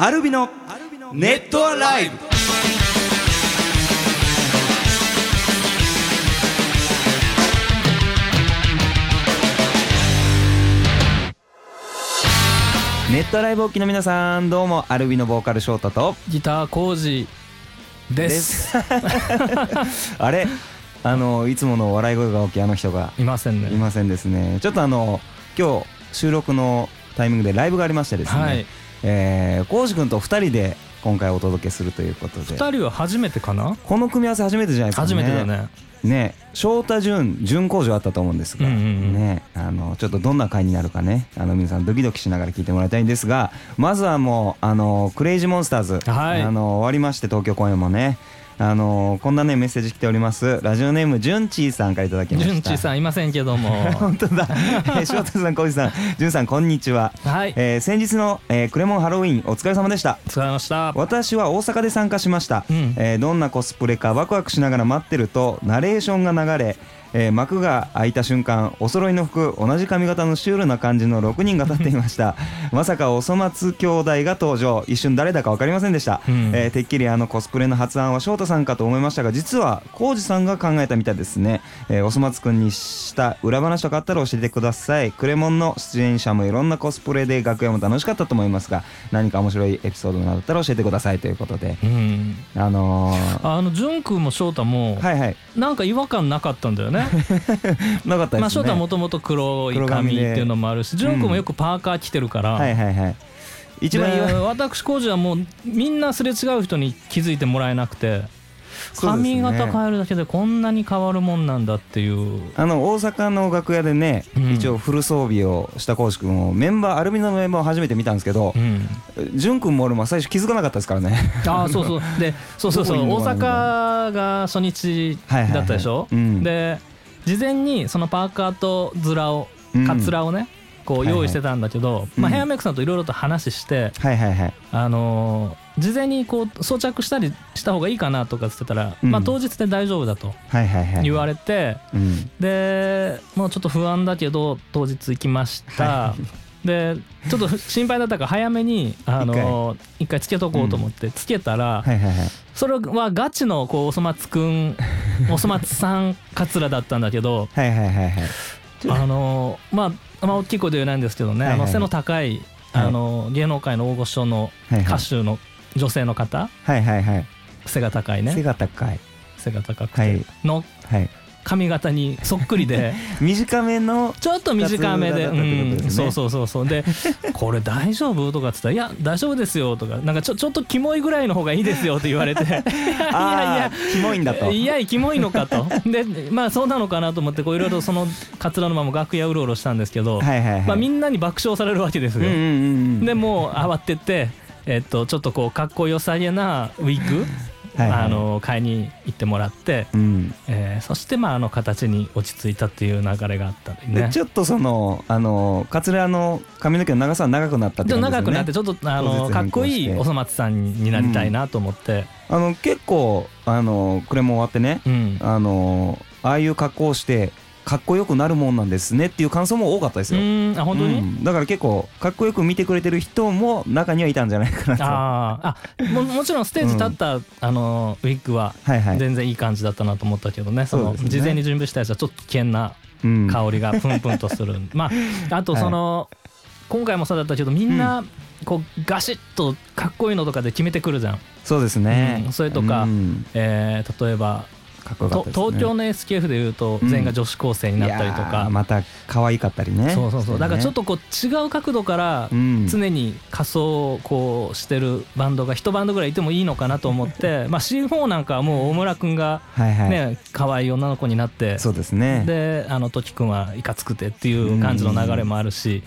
アルビのネットアライブ。ネットアライブお聞きの皆さんどうもアルビのボーカルショートと。ギター工事です。あれ？あのいつもの笑い声が大きいあの人が。いませんね。いませんですね。ちょっとあの今日収録のタイミングでライブがありましてですね、はいえー、コウジ君と2人で今回お届けするということで。二人は初めてかな？この組み合わせ初めてじゃないですかね。初めてだね。ね翔太潤準工場あったと思うんですが、うんうんうん。ねあのちょっとどんな回になるかね。あの皆さんドキドキしながら聞いてもらいたいんですが。まずはもうあのクレイジーモンスターズ、はい。あの終わりまして東京公演もねあのこんなねメッセージ来ております。ラジオネームじゅんちーさんからいただきました。純ちさんいませんけども。本当だ。えー翔太さん浩二さん。じゅんさんこんにちは、はい。えー先日の、えークレモンハロウィンお疲れ様でした。使いました。私は大阪で参加しました、うん。えーどんなコスプレかワクワクしながら待ってるとナレーションが流れ、えー幕が開いた瞬間お揃いの服同じ髪型のシュールな感じの6人が立っていました。まさかおそ松兄弟が登場。一瞬誰だか分かりませんでした、うん。えーてっきりあのコスプレの発案は翔太さんかと思いましたが実は浩二さんが考えたみたいですね、えーおそ松くんにした裏話とかあったら教えてください。クレモンの出演者もいろんなコスプレで楽屋も楽しかったと思いますが何か面白いエピソードなどあったら教えてください。ということで。うん。あのー、あの純くんも翔太もはいはい。なんか違和感なかったんだよね なかったですね。まあ翔太はもともと黒い黒髪っていうのもあるし純くん。もよくパーカー着てるから、はいはいはい。一番で私工事はもうみんなすれ違う人に気づいてもらえなくて髪型変えるだけでこんなに変わるもんなんだっていう。あの大阪の楽屋でね、うん。一応フル装備をした浩司君をメンバーアルミノのメンバーを初めて見たんですけどうん。潤君も俺も最初気づかなかったですからね。ああそうそう。で そうそうそう。どこにい大んのか阪が初日はいはいはい。だったでしょ、うん。で事前にそのパーカーとズラをうんカツラをねこうはいはい用意してたんだけど、まあ、うんヘアメイクさんといろいろと話して、はいはいはい。あのー事前にこう装着したりした方がいいかなとかっつってたら、うん。まあ、当日で大丈夫だと言われて、うん。でもうちょっと不安だけど当日行きました、はでちょっと心配だったから早めにあの一回。つけとこうと思ってつけたら、はいはいはい。それはガチのこうおそ松くん おそ松さんカツラだったんだけどはいはいはいはい。あのまあまあ大きい声で言えないんですけどね、はいはいあの背の高いあの芸能界の大御所の歌手の女性の方？はいはいはい。背が高い背ねが高い。背が高くて。はい。のはい。髪型にそっくりで。短めのちょっと短めで、ね。うん、そうそうそうそう。で「これ大丈夫?」とかっつったら「いや大丈夫ですよ」とか。なんかちょちょっとキモいぐらいの方がいいですよ。って言われて「いやいあやーキモいんだと。いやキモいのかと。でまあそうなのかなと思ってこういろいろそのカツラのまま楽屋うろうろしたんですけど、はいはいはい。まあ、みんなに爆笑されるわけですよ。うんうんうんうん。でもう慌てて、えっと、ちょっとこうかっこよさげなウィッグはいはい。あの買いに行ってもらって、うん。えーそしてまああの形に落ち着いたっていう流れがあったんでね。でちょっとそのあのカツラの髪の毛の長さは長くなったってでね。っと長くなってちょっとあのかっこいいおそ松さんになりたいなと思って、あの結構あのクレも終わってね。うん。あのああいう格好をしてかっこよくなるもんなんですねっていう感想も多かったですうよ、ん。あ本当に、うん。だから結構かっこよく見てくれてる人も中にはいたんじゃないかなと。あー。あももちろんステージ立った、あのウィッグははいはい、全然いい感じだったなと思ったけどね。その事前に準備したやつはちょっと危険なうん。香りがプンプンとする、まああとその、今回もそうだったけどみんなこうガシッとかっこいいのとかで決めてくるじゃん、そうですね、うん。それとかうん。えー例えばかっこよかったね。東京の SKF でいうとうん全員が女子高生になったりとか。ー、また可愛かったりね。そうそうそう。だからちょっと、とこう違う角度からうん、常に仮装をこうしてるバンドが一バンドぐらいいてもいいのかなと思って まあ C4 なんかはもう大村君がはいはい、ね可愛い女の子になってそうですね。であの時くんはいかつくてっていう感じの流れもあるし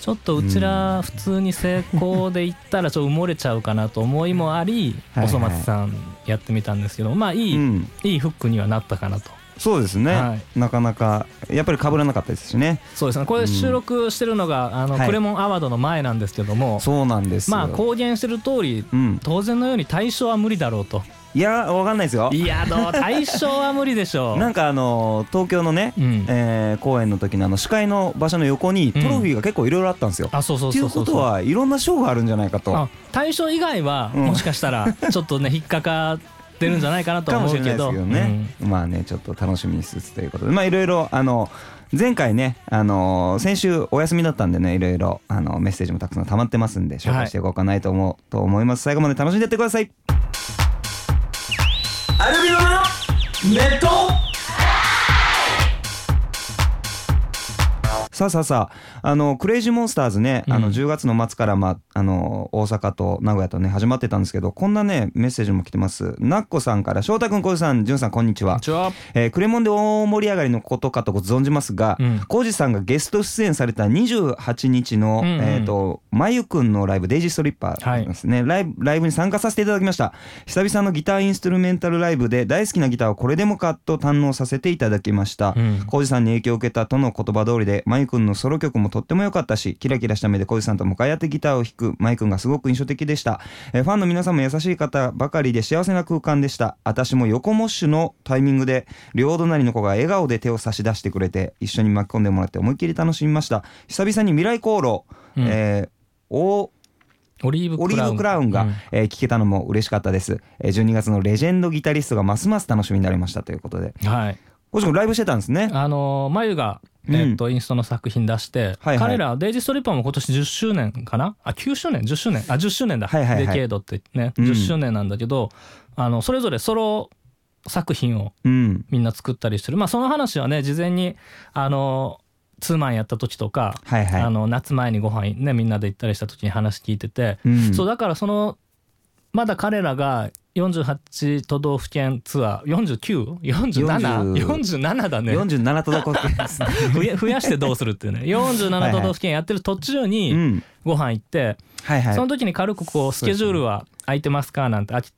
ちょっとうちら普通に成功でいったらちょっと埋もれちゃうかなと思いもありおそ松さんやってみたんですけどまあいい、うん、いいフックにはなったかなと。そうですね、はなかなかやっぱり被らなかったですしね。そうですね。これ収録してるのが、あのはい。クレモンアワードの前なんですけども、そうなんですよ。まあ公言してる通りうん。当然のように対象は無理だろうといやわかんないですよ。いやどう大賞は無理でしょう。なんかあの東京のね、うん。えー公演の時のあの司会の場所の横にトロフィーが結構いろいろあったんですよ。あそうそうっていそう。うそうことはいろんな賞があるんじゃないかと。あ大賞以外はうん。もしかしたら ちょっとね引っかかってるんじゃないかなとはかもしれないです思うけどけどね、まあねちょっと楽しみにしつつということで。まあいろいろあの前回ねあの先週お休みだったんでねいろいろあのメッセージもたくさん溜まってますんで紹介していこうかなと思う、と思います。最後まで楽しんでってくださいアルビさあさあさあ。あのクレイジーモンスターズね、あのうん10月の末から、まあ、あの大阪と名古屋とね始まってたんですけどこんなねメッセージも来てます。なっこさんから翔太くんこうじさんじゅんさんこんにちは。こんにちは。えークレモンで大盛り上がりのことかとご存じますがうん。浩司、さんがゲスト出演された28日の、うんうん。えー、とまゆくんのライブデイジーストリッパーですね、ライブライブに参加させていただきました。久々のギターインストゥルメンタルライブで大好きなギターをこれでもかと堪能させていただきました。うん。浩司さんに影響を受けたとの言葉通りでまゆくんのソロ曲もとっても良かったしキラキラした目で浩司さんと向かい合ってギターを弾くまゆくんがすごく印象的でした、えーファンの皆さんも優しい方ばかりで幸せな空間でした。私も横モッシュのタイミングで両隣の子が笑顔で手を差し出してくれて一緒に巻き込んでもらって思いっきり楽しみました。久々に未来航路、うん。えーおオリーブオリーブクラウンが、うん。えー聞けたのも嬉しかったです、えー12月のレジェンドギタリストがますます楽しみになりましたということで。はい。星君ライブしてたんですね。あのー眉が、うんえっとインストの作品出して、はいはい。彼らデイジーストリッパーも今年10周年かな？あ9周年？10周年？あ10周年だ、はいはいはい。デケードってね。うん。10周年なんだけど、あのそれぞれソロ作品をうん。みんな作ったりしてる。まあその話はね事前にあのツーマンやった時とか、はいはい。あの夏前にご飯ねみんなで行ったりした時に話聞いてて、うん。そうだからそのまだ彼らが48都道府県ツアー 49?47?47 だね47都道府県ですね。増やしてどうするっていうね47都道府県やってる途中うにん。ご飯行って、はいはい。その時に軽くこうスケジュールは空いてますか？なんてあきっ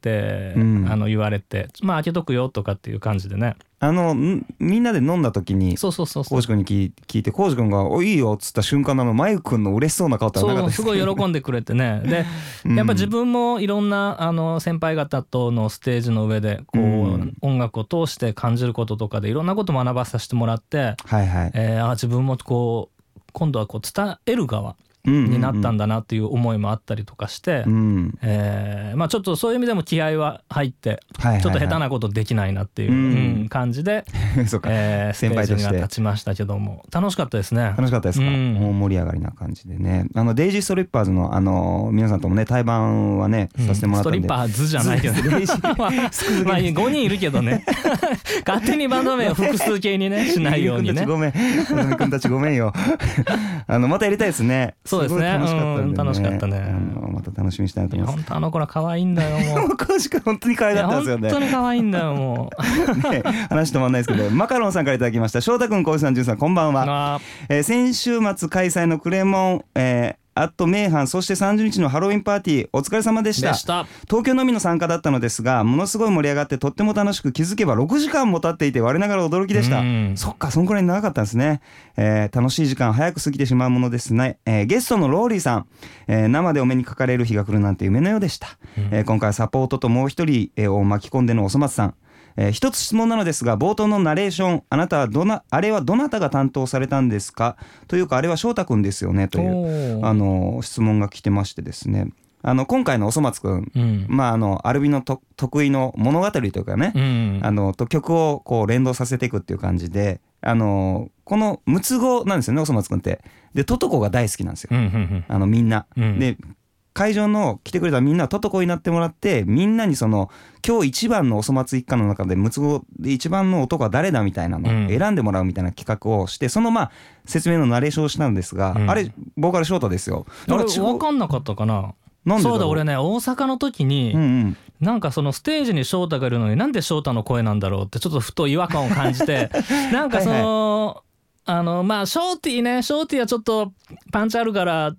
て、うんあの言われてまあ開けとくよとかっていう感じでねあのんみんなで飲んだ時にそうそうそうそう。浩司君に聞い聞いて浩司君が「おいいよ」っつった瞬間のあのマユ君の嬉しそうな顔ってなかったですそうすごい喜んでくれてね。でうん。やっぱ自分もいろんなあの先輩方とのステージの上でこう、うん。音楽を通して感じることとかでいろんなこと学ばさせてもらって、はいはい。えーあ自分もこう今度はこう伝える側。にになったんだなっていう思いもあったりとかして、うん。えーまあ、ちょっとそういう意味でも気合は入ってはいはいはい。ちょっと下手なことできないなっていう、うん。うん感じで、そうか。えー、ステージには先輩として立ちましたけども。楽しかったですね。楽しかったですか、うん。もう盛り上がりな感じでね。あのデイジーストリッパーズのあの皆さんともね対バンはねうん。させてもらったんで、ストリッパーズじゃないけど。ね まあ、まあ、5人いるけどね。勝手にバンド名を複数形にねしないようにね。ごめん。君たちごめん。よ。あのまたやりたいですね。そうですね。楽しかったんで、うん楽しかったね。また楽しみにしたいと思います。本当あの子ら可愛いんだよもう。詳しく本当に可愛かったですよね。本当に可愛いんだよもう。ね話止まんないですけど マカロンさんからいただきました。翔太君小石さんじゅんさんこんばんは。あえー先週末開催のクレモン、えーあと名阪そして30日のハロウィンパーティーお疲れ様でした。東京のみの参加だったのですがものすごい盛り上がってとっても楽しく気づけば6時間も経っていて我ながら驚きでした。うん。そっかそんくらい長かったんですね、えー楽しい時間早く過ぎてしまうものですね、えーゲストのローリーさん、えー生でお目にかかれる日が来るなんて夢のようでした、えー今回はサポートともう一人、えーを巻き込んでのおそ松さんえー一つ質問なのですが冒頭のナレーションあなたはどなあれはどなたが担当されたんですか？というかあれは翔太くんですよねというあの質問が来てましてですね。あの今回のおそ松くんうん。まああのアルビのと得意の物語というかね、うん。あのと曲をこう連動させていくっていう感じであのこの六つ子なんですよねおそ松くんって。でトトコが大好きなんですよ、うんうんうん。あのみんな、うん。で会場の来てくれたみんなはトトコになってもらってみんなにその今日一番のおそ松一家の中で六つ子で一番の男は誰だみたいなのうん。を選んでもらうみたいな企画をしてそのまあ説明のナレーションをしたんですが、うん。あれボーカルショートですよ。あれ分かんなかったかな？なんでろそうだ俺ね大阪の時に、うんうん。なんかそのステージに翔太がいるのになんで翔太の声なんだろうってちょっとふと違和感を感じて なんかそのあのまあショーティーねショーティーはちょっとパンチあるから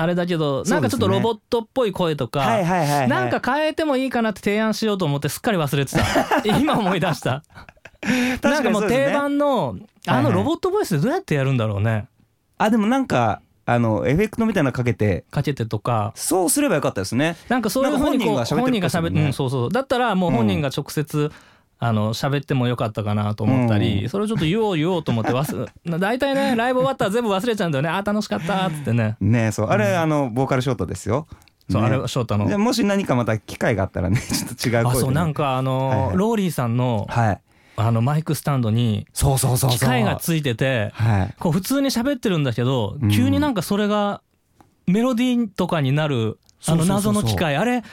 あれだけど、なんかちょっとロボットっぽい声とか、はいはいはいはい。なんか変えてもいいかなって提案しようと思ってすっかり忘れてた。今思い出した。なんかもう定番のあのロボットボイスでどうやってやるんだろうね、あでもなんかあのエフェクトみたいなのかけて。かけてとか。そうすればよかったですね。なんかそういうふうにこう本本人が喋ってるっぽいですもんね。うん、そうそう。だったらもう本人が直接、あの喋ってもよかったかなと思ったり、うん。それをちょっと言おう言おうと思って忘れ 大体ねライブ終わったら全部忘れちゃうんだよね。あー楽しかったっつってね。ねそう。あれ、あのボーカルショートですよ。そう、ねあれは翔太の。もし何かまた機会があったらね ちょっと違う声でね。あそうなんかあのーはいはい。ローリーさんのはい。あのマイクスタンドにそうそうそうそう。機械がついててはい。こう普通に喋ってるんだけどうん。急になんかそれがメロディーとかになるあの謎の機械あれ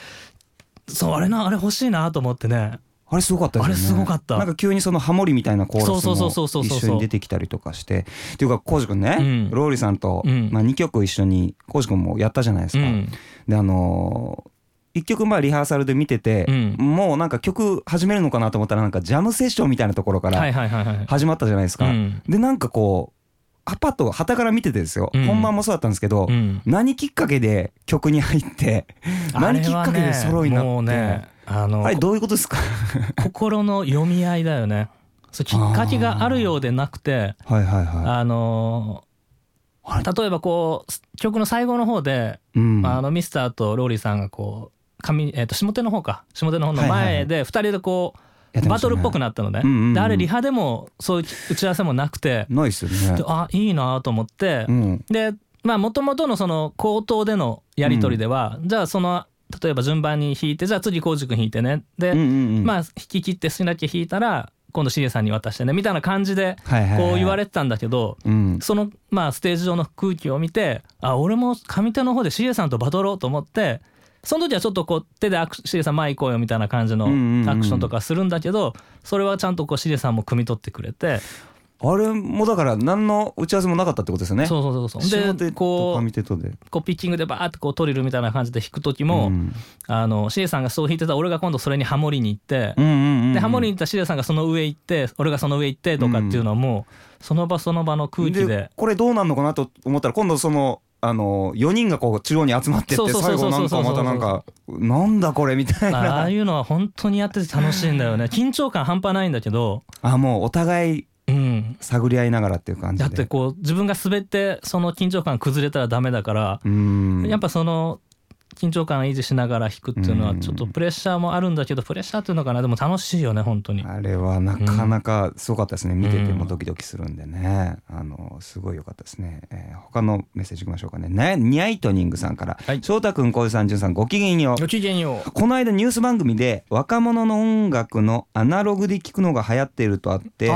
そうあれなあれ欲しいなと思ってねあれすごかったですよね。あれすごかった。なんか急にそのハモリみたいなコーラスそうそうそうそうそうそうも一緒に出てきたりとかして。っていうか浩司君ね、うん。ローリーさんと、うん。まあ、2曲一緒に浩司君もやったじゃないですか、うん。であのー一曲まあリハーサルで見てて、うん。もうなんか曲始めるのかなと思ったらなんかジャムセッションみたいなところかはいらはいはいはい。始まったじゃないですか、うん。でなんかこうアパッと旗から見ててですよ、うん。本番もそうだったんですけど、うん。何きっかけで曲に入って何きっかけでソロになって。ねあのあれどういうことですか？心の読み合いだよね。そうきっかけがあるようでなくてはいはいはあのあれ？例えばこう曲の最後の方で、い、うん、あのミスターとローリーさんがこう上、えー、と下手の方か。下手の方の前で2人でこう、ね。バトルっぽくなったのね、うんうんうん。であれリハでもそういう打ち合わせもなくて、ないっすよね。であいいなと思って、うん。でまあもともとのその口頭でのやり取りでは、じゃあその例えば順番に弾いてじゃあ次浩司君弾いてね。で、うんうんうん。まあ弾き切って好きだけ弾いたら今度シエさんに渡してねみたいな感じではいはいはいこう言われてたんだけど、うん。そのまあステージ上の空気を見てあ俺も上手の方でシエさんとバトろうと思ってその時はちょっとこう手でアクシエさん前行こうよみたいな感じのうんうんうんアクションとかするんだけどそれはちゃんとこうさんも汲み取ってくれてあれもだから何の打ち合わせもなかったってことですよね。そうそうそうそう。でとこうこうピッチングでバーってこうトリルみたいな感じで弾く時も、うん。あのシエさんがそう弾いてたら俺が今度それにハモリに行って、うんうんうんでハモリに行ったシエさんがその上行って俺がその上行ってとかっていうのはもうその場その場の空気で。これどうなんのかなと思ったら今度そのあの4人がこう中央に集まってってそうそうそう最そう。後なんかまたなんかなんだこれみたいあな。あいうのは本当にやってて楽しいんだよね。緊張感半端ないんだけど、あもうお互いうん、探り合いながらっていう感じで。だってこう自分が滑ってその緊張感崩れたらダメだから、うん。やっぱその緊張感を維持しながら弾くっていうのはうんちょっとプレッシャーもあるんだけどプレッシャーっていうのかな？でも楽しいよね本当に。あれはなかなかすごかったですね、見ててうんもドキドキするんでね、あのすごい良かったですね、えー他のメッセージいきましょうかね。ねニャイトニングさんから。はい。翔太君小井さん潤さんごきげんよう。ごきげんよう。この間ニュース番組で若者の音楽のアナログで聴くのが流行っているとあってイン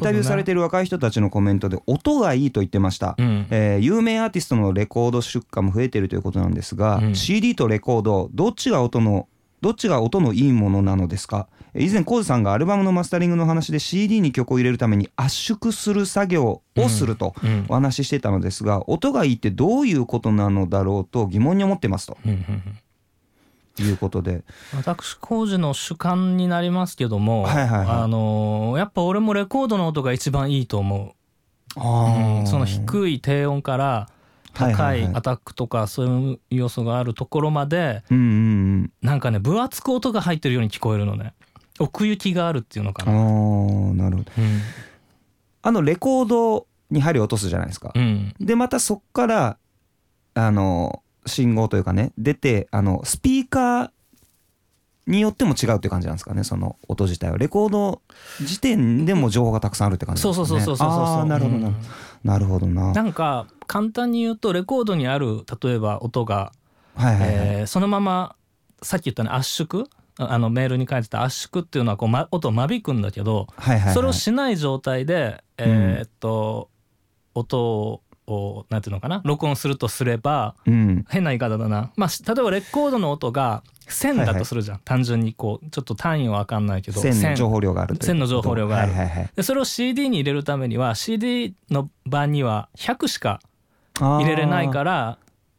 タビューされている若い人たちのコメントで音がいいと言ってました、うん。えー有名アーティストのレコード出荷も増えているということなんですが、うん CD とレコードどっちが音のどっちが音のいいものなのですか？えー以前コウジさんがアルバムのマスタリングの話で CD に曲を入れるために圧縮する作業をするとうんお話ししてたのですが音がいいってどういうことなのだろうと疑問に思ってますと。うんうんうん。いうことで。私工事の主観になりますけども、はいはいはい。あのーやっぱ俺もレコードの音が一番いいと思う、うんその低い低音から高はいアタックとかそういう要素があるところまでうんうんなんかね分厚く音が入ってるように聞こえるのね。奥行きがあるっていうのかうんな、ああなるほど。うん。あのレコードに針を落とすじゃないですか。うん。でまたそっからあの信号というかね出てあのスピーカーによっても違うっていう感じなんですかねその音自体は。レコード時点でも情報がたくさんあるって感じですかね。そうそうそうそうそうそう。なるほどなるほど、なるほどな。なんか簡単に言うとレコードにある例えば音が、はいはいはい、えーそのままさっき言ったね圧縮？ああのメールに書いてた圧縮っていうのはこう、ま、音を間引くんだけど、はいはいはい。それをしない状態でえーっと、音をなんていうのかな？録音するとすればうん。変な言い方だな、まあ、し例えばレコードの音が線だとするじゃん、単純にこうちょっと単位は分かんないけど線の情報量がある線の情報量がある。はいはいはい。でそれを CD に入れるためには CD の版には100しか入れれないから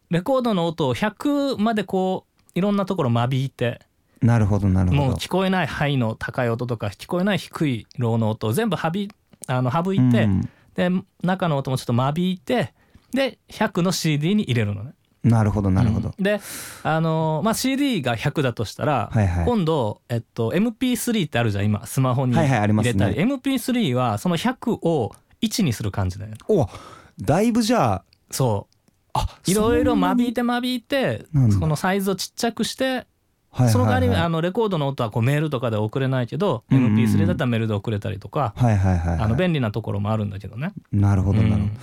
レコードの音を100までこういろんなところ間引いてなるほどなるほど。もう聞こえないハイの高い音とか聞こえない低いローの音を全部はびあの省いて、うん。で中の音もちょっと間引いてで100の CD に入れるのね。なるほどなるほど、うんであのーまあ CD が100だとしたら、はいはい。今度、えっと、MP3 ってあるじゃん今スマホにはいはいありますね。入れたり、MP3 はその100を1にする感じだよ。ねおだいぶじゃあそあいろいろ間引いてて間引いてそのサイズをちっちゃくしてはいその代わりはいあのレコードの音はこうメールとかで送れないけどうん MP3 だったらメールで送れたりとかはいはいはいはいあの便利なところもあるんだけどね。なるほどなるほど、うん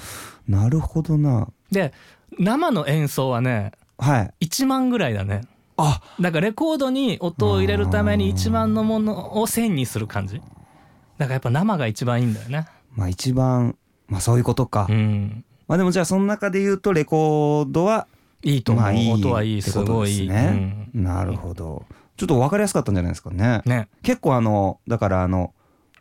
なるほどなで生の演奏はねはい1万ぐらいだね。あだからレコードに音を入れるために1万のものを1000にする感じ。だからやっぱ生が一番いいんだよね。まあ一番まあそういうことか、うん。まあでもじゃあその中で言うとレコードはいいと思う。まあいい音はいい、すごいね。うん。なるほど。ちょっと分かりやすかったんじゃないですかね。ね。結構あのだからあの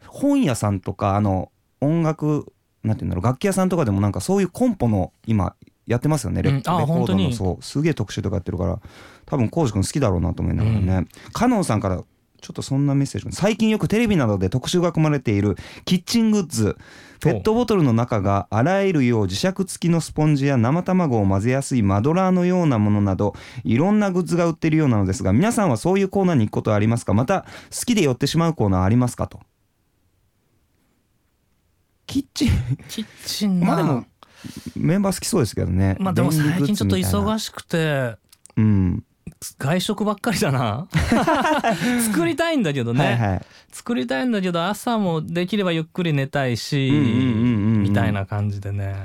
本屋さんとかあの音楽なんていうんだろう楽器屋さんとかでもなんかそういうコンポの今やってますよねレ,、コードの。そうすげえ特集とかやってるから。多分浩司君好きだろうなと思いながらね、カノンさんからちょっとそんなメッセージが。最近よくテレビなどで特集が組まれているキッチングッズペットボトルの中が洗えるよう磁石付きのスポンジや生卵を混ぜやすいマドラーのようなものなどいろんなグッズが売ってるようなのですが皆さんはそういうコーナーに行くことはありますか？また好きで寄ってしまうコーナーはありますか？と。キッチン。キッチンなまあでもメンバー好きそうですけどね。まあでも最近ちょっとい忙しくて。うん外食ばっかりだな。作りたいんだけどね、はいはい。作りたいんだけど朝もできればゆっくり寝たいし、みたいな感じでね。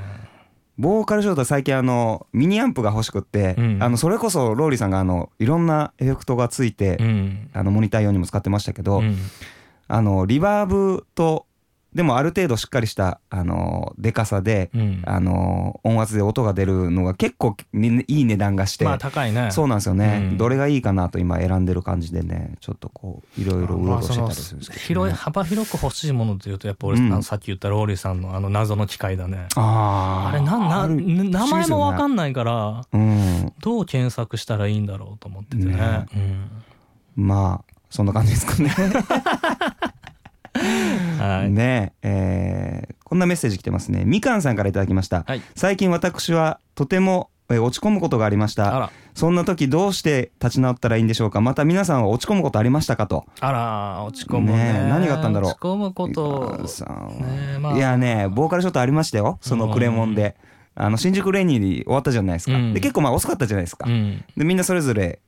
ボーカルショート最近あのミニアンプが欲しくって、うん。あのそれこそローリーさんがあのいろんなエフェクトがついて、うん、あのモニター用にも使ってましたけど、うん。あのリバーブとでもある程度しっかりしたあのでかさで、うん。あの音圧で音が出るのが結構にいい値段がして、まあ高いね。そうなんですよね、うん。どれがいいかなと今選んでる感じでね。ちょっとこういろいろうろうろしてたりするんですけど、ね。広い幅広く欲しいものというとやっぱ俺、うん。あのさっき言ったローリーさんのあの謎の機械だね。あー。あれなんな名前もわかんんないからうん。どう検索したらいいんだろうと思っててね。ね。うん。まあそんな感じですかね はい、ねえーこんなメッセージ来てますね。みかんさんからいただきました、はい。最近私はとてもえー落ち込むことがありました。あら。そんな時どうして立ち直ったらいいんでしょうか。また皆さんは落ち込むことありましたかと。あら落ち込むね。何があったんだろう。落ち込むこと。ねえまあ。いやねボーカルショットありましたよ。そのクレモンで。あの新宿レニーに終わったじゃないですか、うん。で結構まあ遅かったじゃないですか、うん。でみんなそれぞれ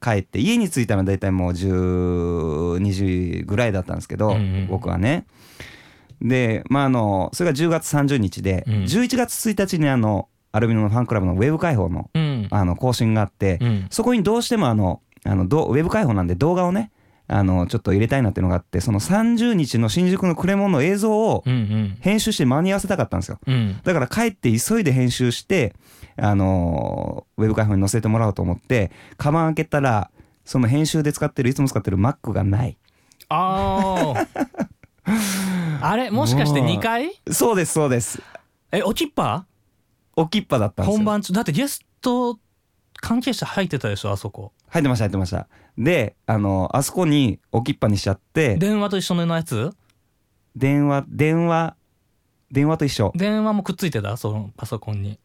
帰って家に着いたのは大体もう12時ぐらいだったんですけど、うんうん僕はね。でまああのそれが10月30日で、うん。11月1日にあのアルビノのファンクラブのウェブ開放のうん。あの更新があって、うん。そこにどうしてもあのあのどウェブ開放なんで動画をねあのちょっと入れたいなっていうのがあってその30日の新宿のクレモンの映像を編集して間に合わせたかったんですよ。うん。だから帰って急いで編集してあのウェブ開放に載せてもらおうと思ってカバン開けたらその編集で使ってるいつも使ってる Mac がない。ああ あれ？もしかして2回？そうですそうです。えおきっぱ？置きっぱだったんですよ。本番中？だってゲスト関係者入ってたでしょあそこ。入ってました入ってましたであのあそこに置きっぱにしちゃって電話と一緒のやつ？電話電話電話と一緒。電話もくっついてた？そのパソコンに。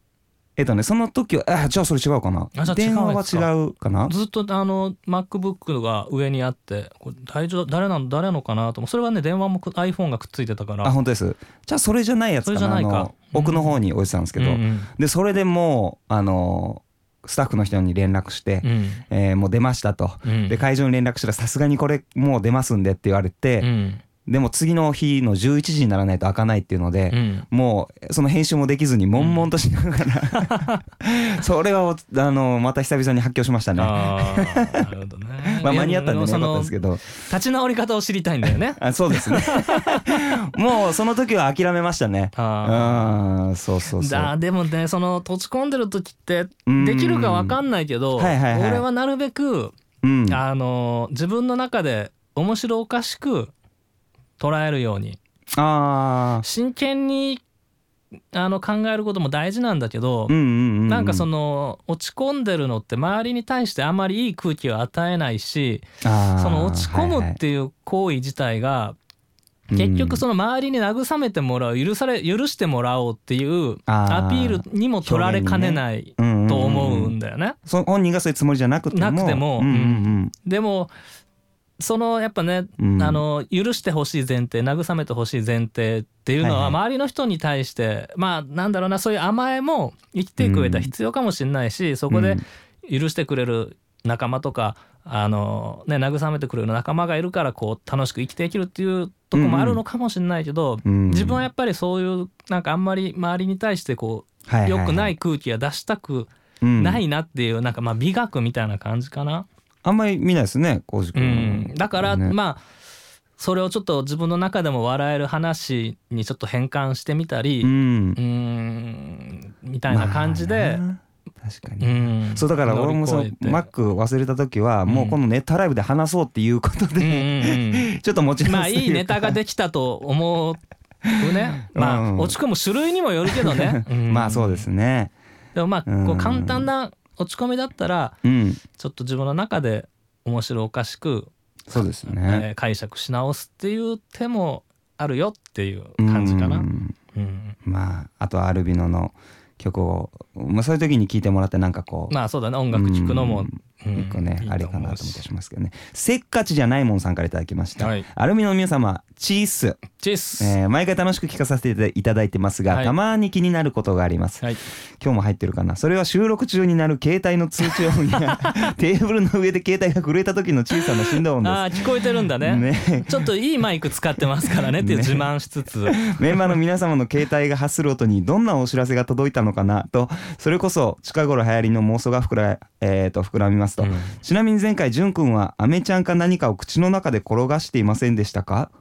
えっとねその時はあじゃあそれ違うかな？あじゃあ違う電話は違うかな？ずっとあの MacBook が上にあってこれ大丈夫誰なの誰のかなと思う。それはね電話もく iPhone がくっついてたから。あ本当です。じゃあそれじゃないやつかな？それじゃないか。奥の方に置いてたんですけど、うんうん。でそれでもうあのスタッフの人に連絡して、うん。えーもう出ましたと、うん。で会場に連絡したらさすがにこれもう出ますんでって言われて、うんでも次の日の11時にならないと開かないっていうので、うん。もうその編集もできずに悶々としながら、それはおあのまた久々に発狂しましたね。ああなるほどね。まあ間に合ったんでよかったですけど。立ち直り方を知りたいんだよね。あそうですね。もうその時は諦めましたね。あうんそうそうそう。だでもねその土地込んでる時ってうん。できるか分かんないけどはいはいはい。俺はなるべくうん。あの自分の中で面白おかしく捉えるように。ああ真剣にあの考えることも大事なんだけど、なんかそのの落ち込んでるのって周りに対してあまりいい空気を与えないしそその落ち込むっていう行為自体が結局その周りに慰めてもらう許され許してもらおうっていうアピールにも取られかねないと思うんだよね。そ本人がそういうつもりじゃなくても。なくても。うんうんうん。でもそのやっぱね、うん。あの許してほしい前提慰めてほしい前提っていうのははいはい。周りの人に対して、まあなんだろうなそういう甘えも生きていく上では必要かもしれないし、そこで許してくれる仲間とかあの、ね、慰めてくれる仲間がいるからこう楽しく生きていけるっていうとこもあるのかもしれないけど、うん。自分はやっぱりそういうなんかあんまり周りに対してこうはいはいはい。良くない空気は出したくうん。ないなっていうなんかまあ美学みたいな感じかな。あんまり見ないですね浩司う君ん、だから、ね。まあそれをちょっと自分の中でも笑える話にちょっと変換してみたり、ううん、んみたいな感じで、まあな確かに、うん。そうだから俺もそのマック忘れた時はもうこのネタライブで話そうっていうことうんうんで、うん。ちょっと持ち出す。まあいいネタができたと思うね。まあ、うん落ち込む種類にもよるけどね、ん まあそうですね。でもまあこうん。う簡単な落ち込みだったらうん。ちょっと自分の中で面白おかしく、そうですえね。ー解釈し直すっていう手もあるよっていう感じかな。うん。うん。まああとはアルビノの曲を、まあ、そういう時に聴いてもらってなんかこう、まあそうだね。音楽聴くのも、一個ね、ありかなと思ったりしますけどね。せっかちじゃないもんさんからいただきました、はい。アルミの皆様チース、チェス、えー毎回楽しく聞かさせていただいてますが、はい。たまに気になることがあります。はい、今日も入ってるかな？それは収録中になる携帯の通知音や テーブルの上で携帯が震えた時の小さな振動音ああ聞こえてるんだでね。すね。ちょっといいマイク使ってますからねっていう自慢しつつ、メンバーの皆様の携帯が発する音にどんなお知らせが届いたのかな？とそれこそ近頃流行りの妄想が膨ら,、えーと膨らみますと、うん。ちなみに前回じゅんくんはアメちゃんか何かを口の中で転がしていませんでしたか？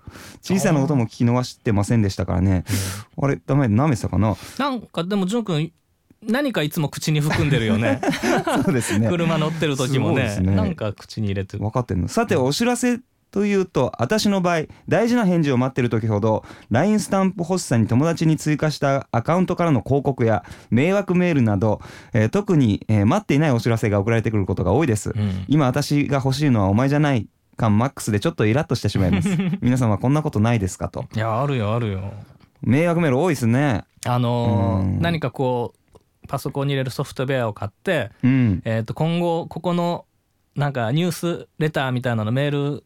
小さな音も聞き逃してませんでしたからね。あれダメ舐めてたかな？なんかでもジュン君何かいつも口に含んでるよね。そうですね。車乗ってる時もね。ね。なんか口に入れてる。分かってんの。さてお知らせというと私の場合大事な返事を待ってる時ほど LINE スタンプ欲しさに友達に追加したアカウントからの広告や迷惑メールなど、えー特に、えー待っていないお知らせが送られてくることが多いです、うん。今私が欲しいのはお前じゃない感マックスでちょっとイラッとしてしまいます。皆様こんなことないですかと。いやあるよあるよ。迷惑メール多いですね。あのーうん。何かこうパソコンに入れるソフトウェアを買って、うん。えー、と今後ここのなんかニュースレターみたいなのメール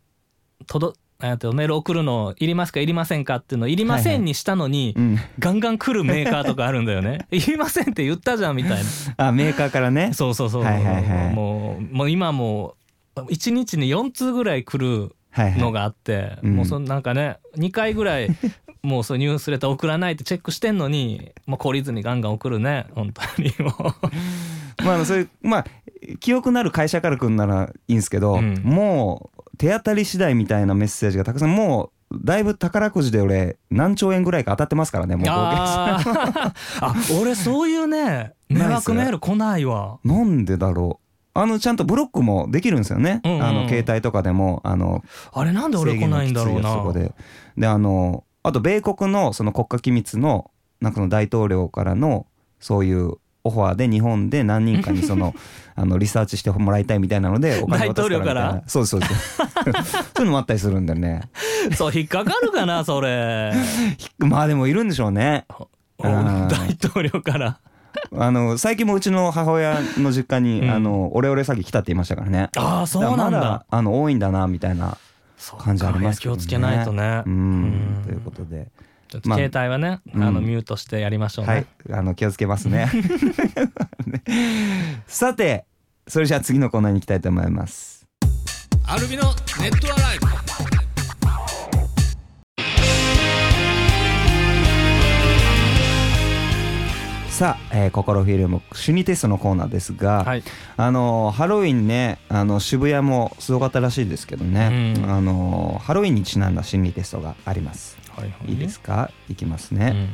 届えーとメール送るのいりますかいりませんかっていうのいりませんにしたのに、うん。ガンガン来るメーカーとかあるんだよね。いりませんって言ったじゃんみたいな。あメーカーからね。そうそうそう、はいはいはい。もうもう今もう1日に4通ぐらい来るはいはい。のがあって、うん。もうそのなんかね2回ぐらい もうそうニュースレター送らないってチェックしてんのにもう懲りずにガンガン送るね。本当にもう。まあそういうまあ記憶のある会社から来るならいいんですけど、うん。もう手当たり次第みたいなメッセージがたくさんもうだいぶ宝くじで俺何兆円ぐらいか当たってますからねもう合計 あーあ俺そういうね迷惑メール来ないわ。なんでだろう。あのちゃんとブロックもできるんですよね、うんうん。あの携帯とかでもあのあれなんで俺来ないんだろうな。で。であのあと米国のその国家機密のなんかその大統領からのそういうオファーで日本で何人かにその あのリサーチしてもらいたいみたいなのでお金渡すからみたい大統領から？なそうそうです。そういうのもあったりするんだよね。そう引っかかるかなそれ。まあでもいるんでしょうね。大統領から。あの最近もうちの母親の実家に、うん。あのオレオレ詐欺来たって言いましたからね。ああそうなんからまだあの多いんだなみたいなそう感じありますけどね。気をつけないとね。うん。うん。ということでちょっとまあ携帯はね、うん。あのミュートしてやりましょうね、はい。あの気をつけますね。さてそれじゃあ次のコーナーに行きたいと思います。アルビのネットアライブ。さあ、えー、心フィルム心理テストのコーナーですが、はい。あのハロウィンねあの渋谷もすごかったらしいですけどね、うん。あのハロウィンにちなんだ心理テストがありますはいはい。いいですか？いきますね、うん。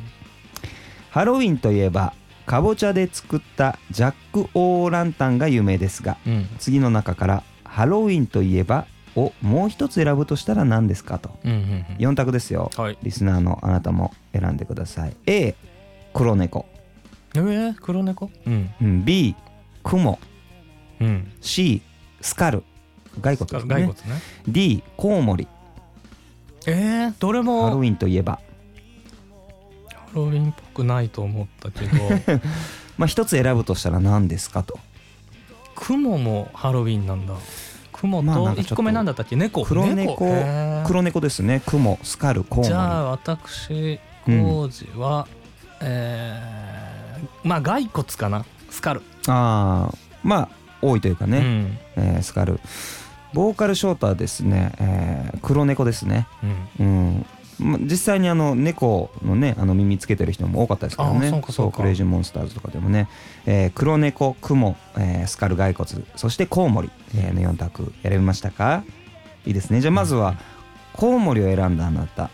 ハロウィンといえばかぼちゃで作ったジャック・オー・ランタンが有名ですがうん。次の中からハロウィンといえばをもう一つ選ぶとしたら何ですかと。うんうん4択ですよ。はい。リスナーのあなたも選んでください。A 黒猫、えー、黒猫？うん。うん B 雲うん。C スカル。骸骨ですね。骸骨ね。D コウモリえー、どれもハロウィンといえば。ハロウィンっぽくないと思ったけど。まあ一つ選ぶとしたら何ですかと。雲もハロウィンなんだ。雲とまあなんかちょっと1個目なんだったっけ？猫。黒猫。黒猫ですね。雲スカルコウモリ。じゃあ私浩二は、えーまあ骸骨かな。スカル、ああまあ多いというかね、うん。えースカルボーカルショートはですね、えー黒猫ですね。うん。うん。ま実際にあの猫のねあの耳つけてる人も多かったですからね。あそうクレイジーモンスターズとかでもね、えー黒猫雲、えースカル骸骨そしてコウモリ、えーの4択選びましたか？いいですね。じゃあまずはコウモリを選んだあなた。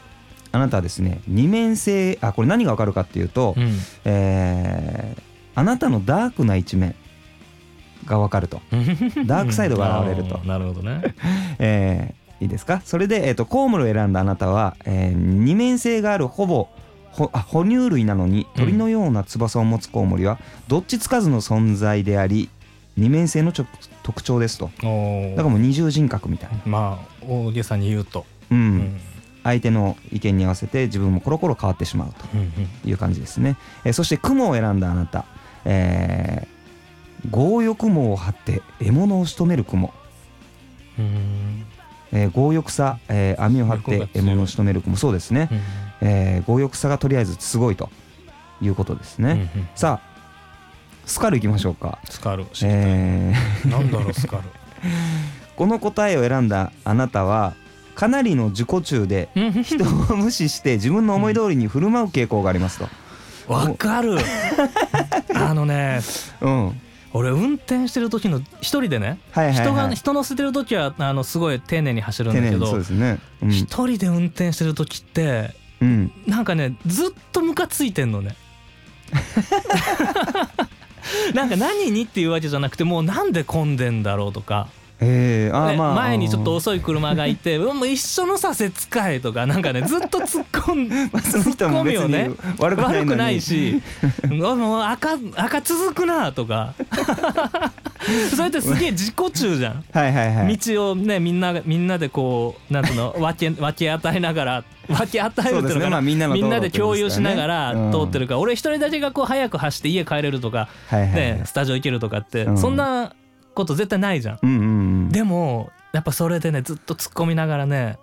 あなたはですね二面性あこれ何がわかるかっていうと、うん。えーあなたのダークな一面がわかると。ダークサイドが現れると。なるほどね。えーいいですか？それで、えー、とコウモリを選んだあなたは、えー二面性があるほぼほあ哺乳類なのに鳥のような翼を持つコウモリはどっちつかずの存在であり二面性のちょ特徴ですと。だからもう二重人格みたいな、まあ大げさに言うと、うん。うん。相手の意見に合わせて自分もコロコロ変わってしまううんうん。という感じですね、えーそして雲を選んだあなた、えー強欲網を張って獲物を仕留める雲。うん。えー強欲さ、えー網を張って獲物を仕留めるもそうですね、うん。えー強欲さがとりあえずすごいということですね、うんうんさあスカルいきましょうか、スカル知りえーなんだろうスカル。この答えを選んだあなたはかなりの自己中で人を無視して自分の思い通りに振る舞う傾向がありますと、わかる。あのねうん、俺運転してる時の一人でねはいはい、はい、人が人乗せてる時はあのすごい丁寧に走るんだけどですね。うん、一人で運転してる時ってうん、なんかねずっとムカついてんのね。なんか何にっていうわけじゃなくてもうなんで混んでんだろうとかえー、あまあ前にちょっと遅い車がいてうん。もう一緒の左折かいとかなんかねずっと突っ込ん まあ突っ込みをね。悪くないのに。悪くないし うんもう赤赤続くなとか。それってすげえ自己中じゃん。はいはいはい。道をねみんながみんなでこうなんていうの分け分け与えながら分け与えるっていうのかそうですね。まなあみんなで共有しながらうん。通ってるから俺一人だけがこう早く走って家帰れるとかはいはいはい。ねスタジオ行けるとかってうん。そんなこと絶対ないじゃん。うんうんうんでもやっぱそれでねずっと突っ込みながらね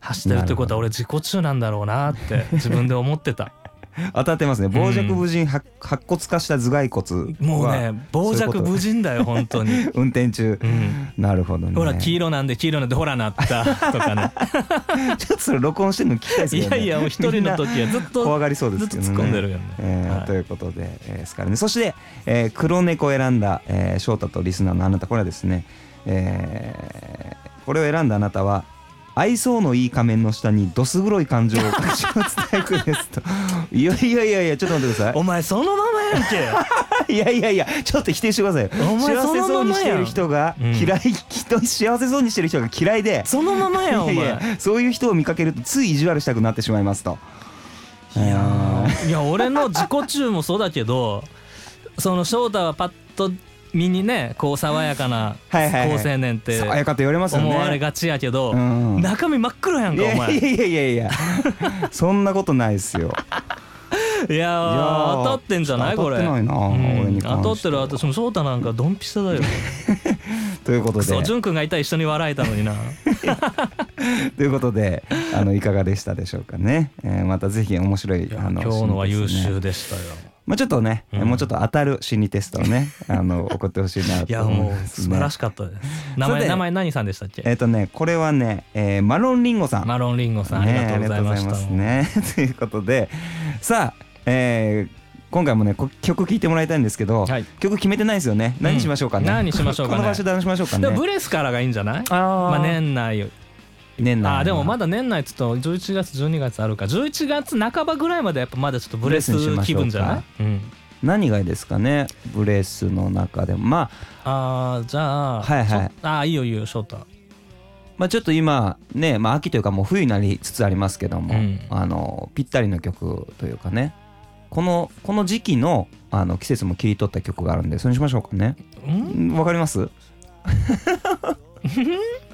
走ってるってことは俺自己中なんだろうなって自分で思ってた 当たってますね。傍若無人、白白骨化した頭蓋骨もうはね傍若無人だよ本当に。と 運転中。うん。なるほどね。ほら黄色なんで黄色なんでほらなったとかね。ちょっとそれ録音してるの聞きたいですね。やいやもう一人の時はずっと怖がりそうですけどね。ずっと突っ込んでるよね。はい。えーということで、えーですからねそして、えー黒猫を選んだ、えー翔太とリスナーのあなた。これはですね、えーこれを選んだあなたは愛想のいい仮面の下にどす黒い感情を隠し持つタイプですと。いやいやいやいやちょっと待ってくださお前そのままやんけ。い いやいやいやちょっと否定してくださいよ。お前幸せそうにしている人がそのままやん。嫌い、人幸せそうにしてる人が嫌いで。そのままやんお前。いやいやそういう人を見かけるとつい意地悪したくなってしまいますと。いやー。いや俺の自己中もそうだけどその翔太はパッと見にねこう爽やかな好青年って爽やかと言われますよね。思われがちやけど、うん。中身真っ黒やんいかお前やいやいやいや。いやそんなことないですよ。いや当たってんじゃないこれ当たってないなうん。る私も翔太なんかドンピシャだよ。ということで。クソ潤くんがいたら一緒に笑えたのにな。ということであのいかがでしたでしょうかね、えーまたぜひ面白いあの今日のは優秀でしたよまあちょっとね、うん。もうちょっと当たる心理テストをね あの送ってほしいないとや思いもうます素晴らねしかったです。名前名前何さんでしたっけ？えっ、とねこれはね、えーマロンリンゴさん。マロンリンゴさんありがとうございました、ねありがとうございますね。ということでさあ、えー今回もねこ曲聴いてもらいたいんですけど、はい。曲決めてないですよね。何しましょうかね、うん。何しましょうかね。この場所で何しましょうかね。ブレスからがいいんじゃない？あー。まあ年内年内あーでもまだ年内っつうと11月12月あるか。11月半ばぐらいまでやっぱまだちょっとブレス気分じゃない？うん。何がいいですかね？ブレスの中でも。まああーじゃあはいはい。ちょあーいいよいいよ翔太。まあちょっと今ね、まあ、秋というかもう冬になりつつありますけども、うん。あのぴったりの曲というかね。このこの時期のあの季節も切り取った曲があるんでそれにしましょうかね。ん？わかります？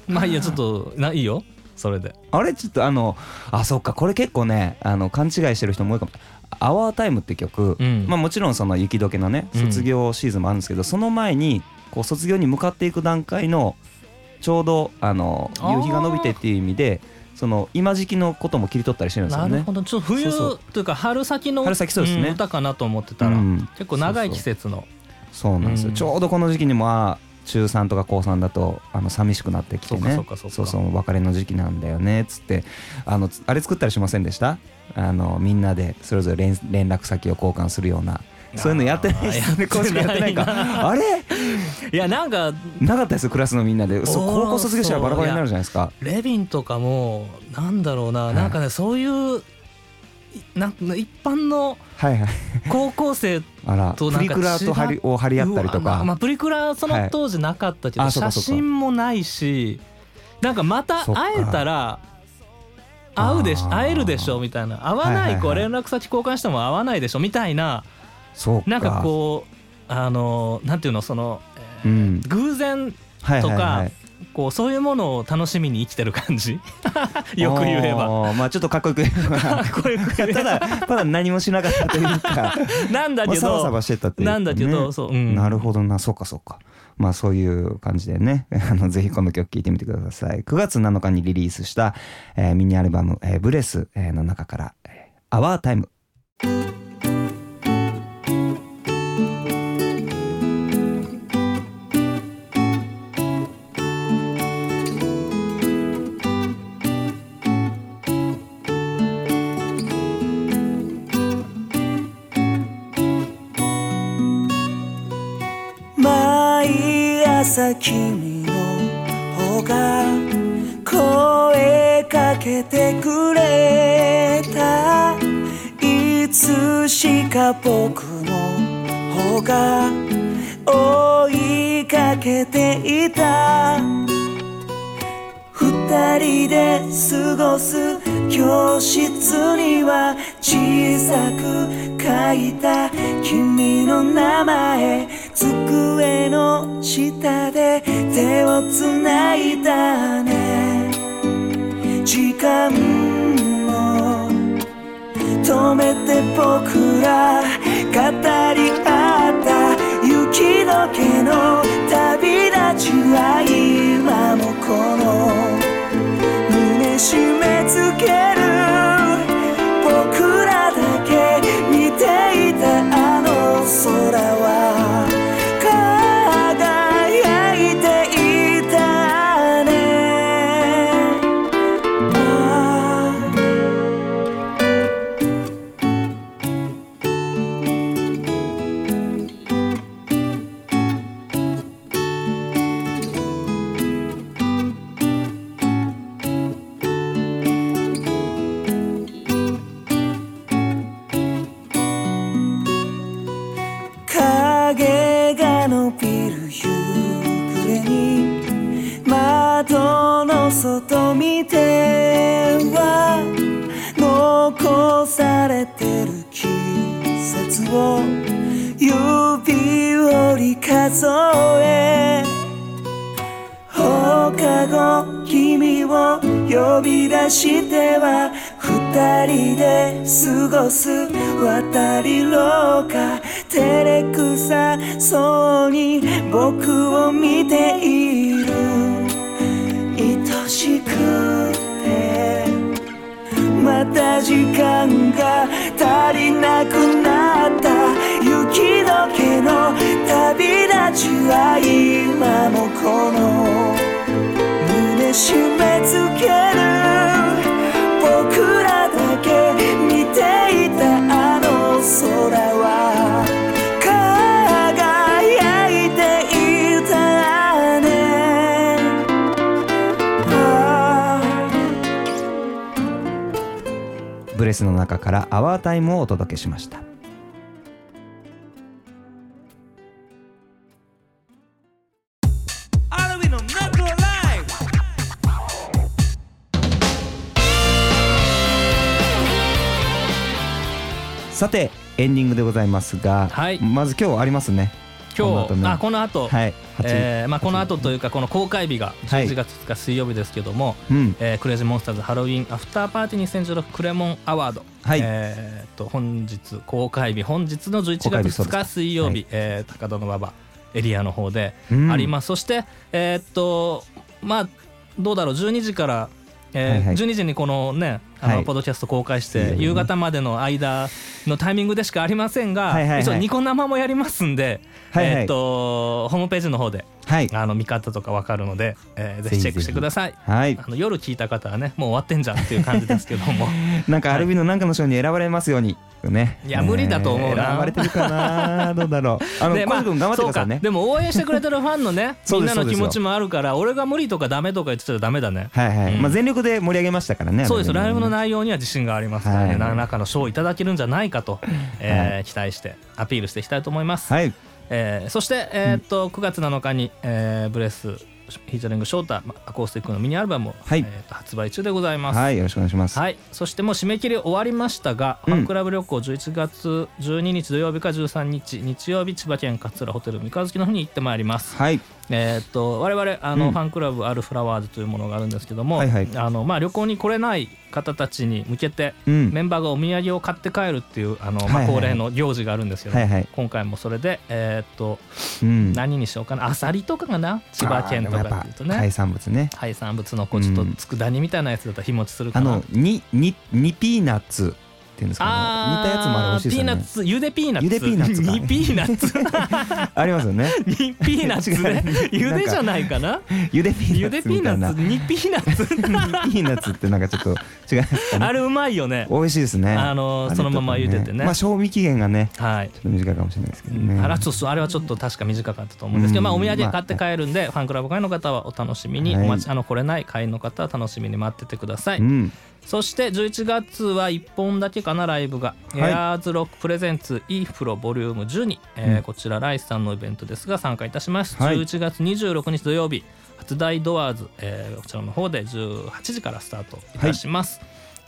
まあいいやちょっとないいよそれで。あれちょっとあのあそっかこれ結構ねあの勘違いしてる人も多いかも「アワータイムって曲、うん。まあ、もちろんその雪解けのねうん。卒業シーズンもあるんですけど、その前にこう卒業に向かっていく段階のちょうどあの夕日が伸びてっていう意味でその今時期のことも切り取ったりしてるんですよね。なるほど。ちょっと冬というか春先の春先そうですね。ん歌かなと思ってたら、うん。結構長い季節の。そうなんですよ、うん。ちょうどこの時期にもあ中3とか高3だとあの寂しくなってきてね。そうかそう別れの時期なんだよね。っつってあのつあれ作ったりしませんでした？あのみんなでそれぞれ連連絡先を交換するような。そういうのやってないですよね。あー公式やってないか。あれ？いやなんかなかったですよクラスのみんなで。そう高校卒業したらバラバラになるじゃないですか。レビンとかもなんだろうな、はい。なんかねそういういなん一般の高校生あら。プリクラと張りを張り合ったりとか。まあまあ、プリクラそはいの当時なかったけど、写あそうかそうか。真もないしなんかまた会えたら会うでし会えるでしょみたいな。会わはいはいはいない。子は連絡先交換しても会わないでしょみたいな。そうか。なんかこうあのなんていうのその、えーうん。偶然はいとか、はいはいこうそういうものを楽しみに生きてる感じ？よく言えば。まあちょっとかっこよく言えば。こういうただただ何もしなかったというか。なんだけまあサバサどバしてたっていうかね。なんだけどそう、うん、なるほどな。そうかそうか。まあそういう感じでね。あのぜひこの曲聴いてみてください。9月7日にリリースした、えーミニアルバム「えーブレス」えーの中から「アワータイムが追いかけていた。二人で過ごす教室には小さく書いた君の名前。机の下で手をつないだね。時間も止めて僕ら語り合った雪解けの旅立ちは今もこの胸締め付けるスの中から「アワータイム」をお届けしました。さてエンディングでございますが、はい。まず今日ありますね今日あこの後、はい8えーまあ、この後というかこの公開日がはい。11月2日水曜日ですけども、うん。えークレイジーモンスターズハロウィンアフターパーティー2016クレモンアワード、はい。えー、と本日公開日本日の11月2公開日水曜日、はい。えー高田馬場エリアの方でうん。あります、そしてえーっとまあどうだろう。12時から、えーはいはい。12時にこのねあの、はい。ポッドキャスト公開して夕方までの間のタイミングでしかありませんが、はいはいはい。一応ニコ生もやりますんで、はいはい。えーっとホームページの方ではい。あの見方とかわかるので、えーぜひチェックしてください。はい。あの夜聞いた方はねもう終わってんじゃんっていう感じですけども。なんかアルビのなんかの賞に選ばれますように。ね。いや無理だと思うな。選ばれてるかなどうだろう。あのでコウジ君頑張ってくださいね。でも応援してくれてるファンのね みんなの気持ちもあるから俺が無理とかダメとか言ってたらダメだね。はいはい、うん。まあ全力で盛り上げましたからねそうです。ライブの内容には自信がありますからね、はい。何らかの賞をいただけるんじゃないかと、えー期待してアピールしていきたいと思います、はい。えーそして、えーっと9月7日に、えーブレスフィーチャリングショータアコースティックのミニアルバムを、はい。えーっと発売中でございます、はいよろしくお願いします。はい、そしてもう締め切り終わりましたが、うん。ファンクラブ旅行11月12日土曜日か13日日曜日千葉県勝浦ホテル三日月の方に行ってまいります。はいえーっと我々あの、うん。ファンクラブアルフラワーズというものがあるんですけども、はいはい。あのまあ旅行に来れない方たちに向けて、うん。メンバーがお土産を買って帰るっていうあの、まあ、恒例の行事があるんですけど、はいはい。今回もそれでえーっとうん。何にしようかな。アサリとかかな？千葉県とかっていうとあーでもやっぱ海ね産物ね。海産物のこうちょっとうん。佃煮みたいなやつだったら日持ちするかな。あのにににピーナッツっていうんですかね似たやつもあれ美味しいですよねピーナッツゆでピーナッツゆでピーナッツかにピーナッツありますよねにピーナッツねゆでじゃないかなゆでピーナッツみたいなにピーナッツピーナッツってなんかちょっと違いますかねあれうまいよね美味しいですねあのそのまま茹でてねまあ賞味期限がねはいちょっと短いかもしれないですけどねあれはちょっとあれはちょっと確か短かったと思うんですけど、うんまあ、お土産買って帰るんで、ファンクラブ会の方はお楽しみに、はいお待ちあの来れない会員の方は楽しみに待っててください、うんそして11月は1本だけかなライブが、はい。エアーズロックプレゼンツ e フロボリューム12、えーうん。こちらライスさんのイベントですが参加いたします、はい。11月26日土曜日初大ドアーズ、えーこちらの方で18時からスタートいたします、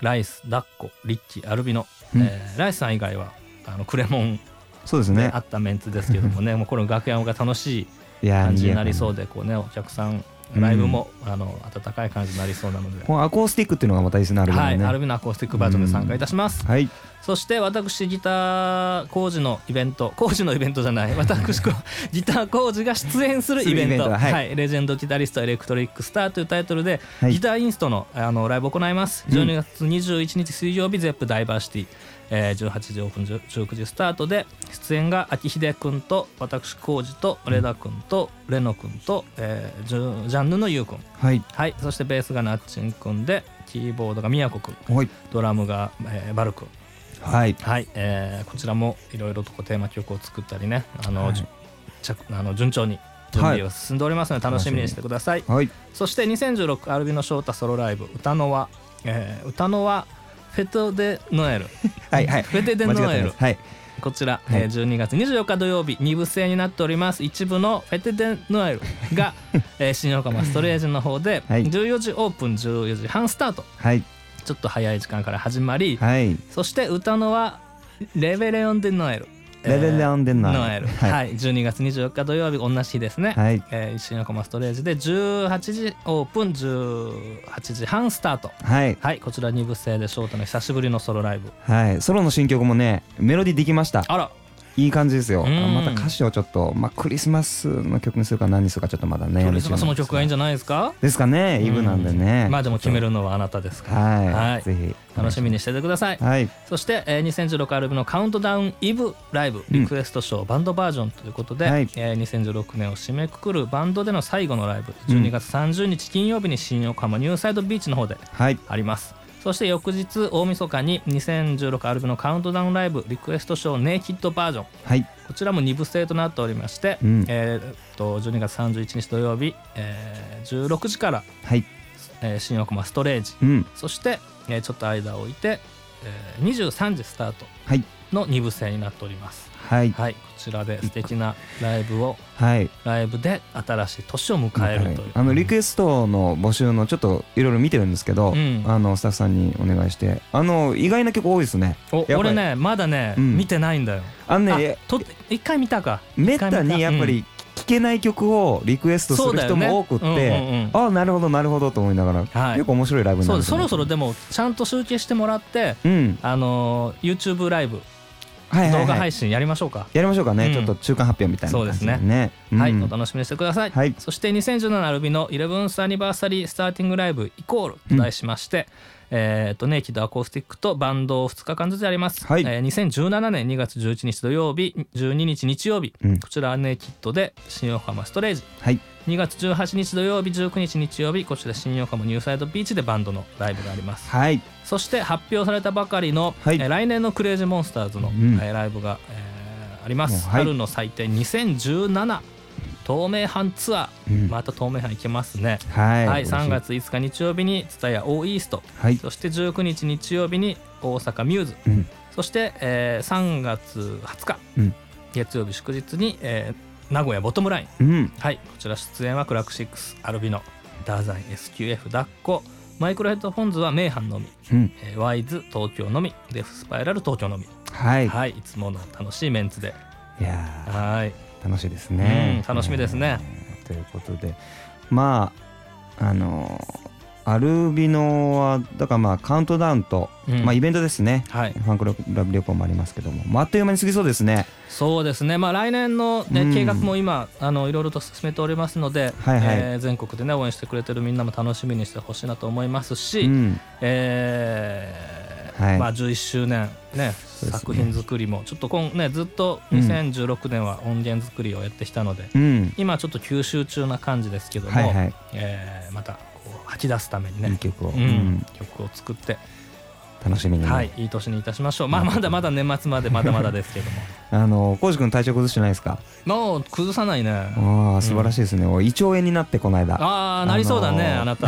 ライスダッコリッキーアルビノ、うん。えーライスさん以外はあのクレモンそうですね。であったメンツですけどもね。もうこの楽屋が楽しい感じになりそうでこうねお客さんライブも、あの温かい感じになりそうなので、このアコースティックっていうのがまたいいですね ALvino はい、ねアルビノアコースティックバージョンで参加いたします、はい。そして私ギター KOJI のイベント。KOJI のイベントじゃない。私ギター KOJI が出演するイベント。するイベント。は、はいいレジェンドギタリストエレクトリックスターというタイトルで、はい。ギターインストのあのライブを行います。うん。12月21日水曜日 Zepp DiverCity、えー18時オープン19時スタートで出演が秋秀君と私 KOJI と Leda 君とレノ君と、えージャンヌのユウ君はい。はい。そしてベースが NATCHIN 君でキーボードが宮古君はい。ドラムが、えーバル君はい。はい、えーこちらもいろいろとこうテーマ曲を作ったりねあの、はい。あの順調に準備が進んでおりますので楽しみにしてください、はい。そして2016アルビノ翔太ソロライブ歌のは、えー歌のはフェト・デ・ノエル。はいはい。フェテ・デ・ノエル。はい。こちら、はい。えー12月24日土曜日2部制になっております。一部のフェテ・デ・ノエルが、えー新横浜ストレージの方ではい。14時オープン14時半スタート。はい。ちょっと早い時間から始まり、はい。そして歌のはレベレオン・デ・ノエルレベレオンデノエルノエルはい。はい、12月24日土曜日同じ日ですね、はい。えー、新横浜ストレージで18時オープン18時半スタート。はい。はい。こちら2部制で翔太の久しぶりのソロライブ。はい。ソロの新曲もねメロディーできました。あらいい感じですよ。うん。あまた歌詞をちょっとまあクリスマスの曲にするか何にするかちょっとまだねクリスマスの曲がいいんじゃないですか？ですかねイブなんでね。まあでも決めるのはあなたですから。はい、はい。ぜひ。楽しみにしててください。はい。そして、えー、2016アルバムのカウントダウンイブライブリクエストショー、バンドバージョンということで、はい。えー2016年を締めくくるバンドでの最後のライブ12月30日金曜日に新横浜ニューサイドビーチの方ではい。ありますそして翌日大晦日に2016アルバムのカウントダウンライブリクエストショーネイキッドバージョン。はい。こちらも2部制となっておりまして、うん。えーっと12月31日土曜日、えー16時から、はい。えー新横浜ストレージ。うん。そして、えーちょっと間を置いて、えー23時スタートはい。の2部制になっております。はいはい。こちらで素敵なライブをはい。ライブで新しい年を迎えるという。あのリクエストの募集のちょっといろいろ見てるんですけど、うん。あのスタッフさんにお願いして。あの意外な曲多いですね。俺ねまだね、うん。見てないんだよ。あのねあと一回見たか。めったにやっぱり聴けない曲をリクエストする人も多くっそうだよねてあなるほどなるほどと思いながら、はい。結構面白いライブになると思そろそろでもちゃんと集計してもらってうん。あのー YouTube ライブはいはいはい動画配信やりましょうか。やりましょうかね、うん。ちょっと中間発表みたいな感じでそうね。うん。はい、お楽しみにしてください。はい。そして2017アルビの 11th アニバーサリースターティングライブイコールと題しまして、えっ、とネイキッドアコースティックとバンドを2日間ずつやります。はい。えー2017年2月11日土曜日、12日日曜日、うん。こちらはネイキッドで新横浜ストレージ。はい。2月18日土曜日、19日日曜日、こちら新横浜ニューサイドビーチでバンドのライブがあります。はいそして発表されたばかりの、はい。えー来年のクレイジーモンスターズの、うん。えーライブが、えーあります、はい。春の祭典2017東名阪ツアー、うん。また東名阪行けますね。はい、はい、嬉し3月5日日曜日に蔦屋オーイースト。はい。そして19日日曜日に大阪ミューズ。うん。そして、えー3月20日、うん。月曜日祝日に、えー名古屋ボトムライン。うん。はいこちら出演はクラックシックスアルビノダーザイ SQF 抱っこマイクロヘッドフォンズは名阪のみうん。えーワイズ東京のみデフスパイラル東京のみ。はい、はい。いつもの楽しいメンツで。いやはい。ー楽しいですね、うん楽しみですね。えー。ということで。まああのーアルビノはだからまあカウントダウンと、うん。まあイベントですね。はい。ファンクラブ旅行もありますけども、まあ、あっという間に過ぎそうですね。そうですね。まあ来年の、ねうん。計画も今あのいろいろと進めておりますので、はいはい。えー全国でね応援してくれてるみんなも楽しみにしてほしいなと思いますし、うん。えーはい。まあ、11周年、ねすね。作品作りもちょっと今、ね、ずっとうん。2016年は音源作りをやってきたので、うん。今ちょっと吸収中な感じですけども、はいはい。えーまた吐き出すためにね。いい曲を、ううん。ん、曲を作って、楽しみに。ね、はい、いい年にいたしましょう。まあ、まだまだ年末までまだまだですけども。あの浩司君体調崩してないですか？もう崩さないね。ああ素晴らしいですね、お胃腸炎になってこの間。ああ、なりそうだね、あなた。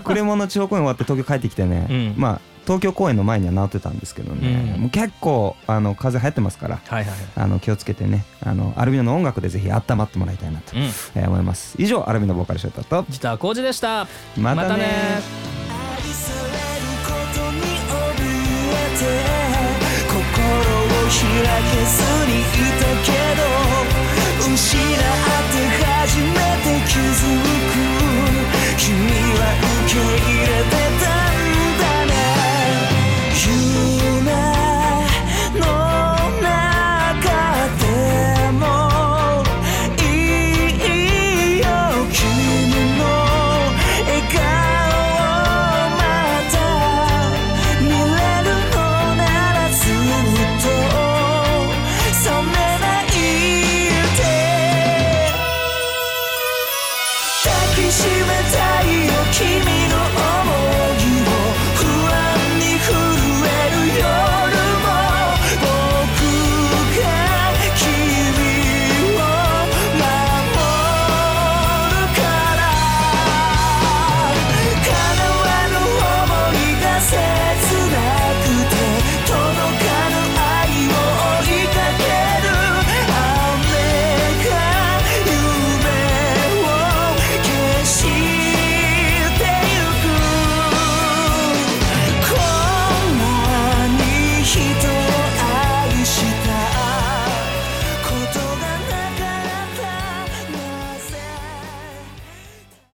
クレモンの地方公演終わって東京帰ってきてね、うん。まあ東京公演の前には治ってたんですけどね、うんもう結構あの風邪流行ってますからはいはい。あの気をつけてねあのアルビノの音楽でぜひ温まってもらいたいなと、うん。えー思います以上アルビノボーカルショートとギター工事でした。またね愛されることに怯えて心を開けずに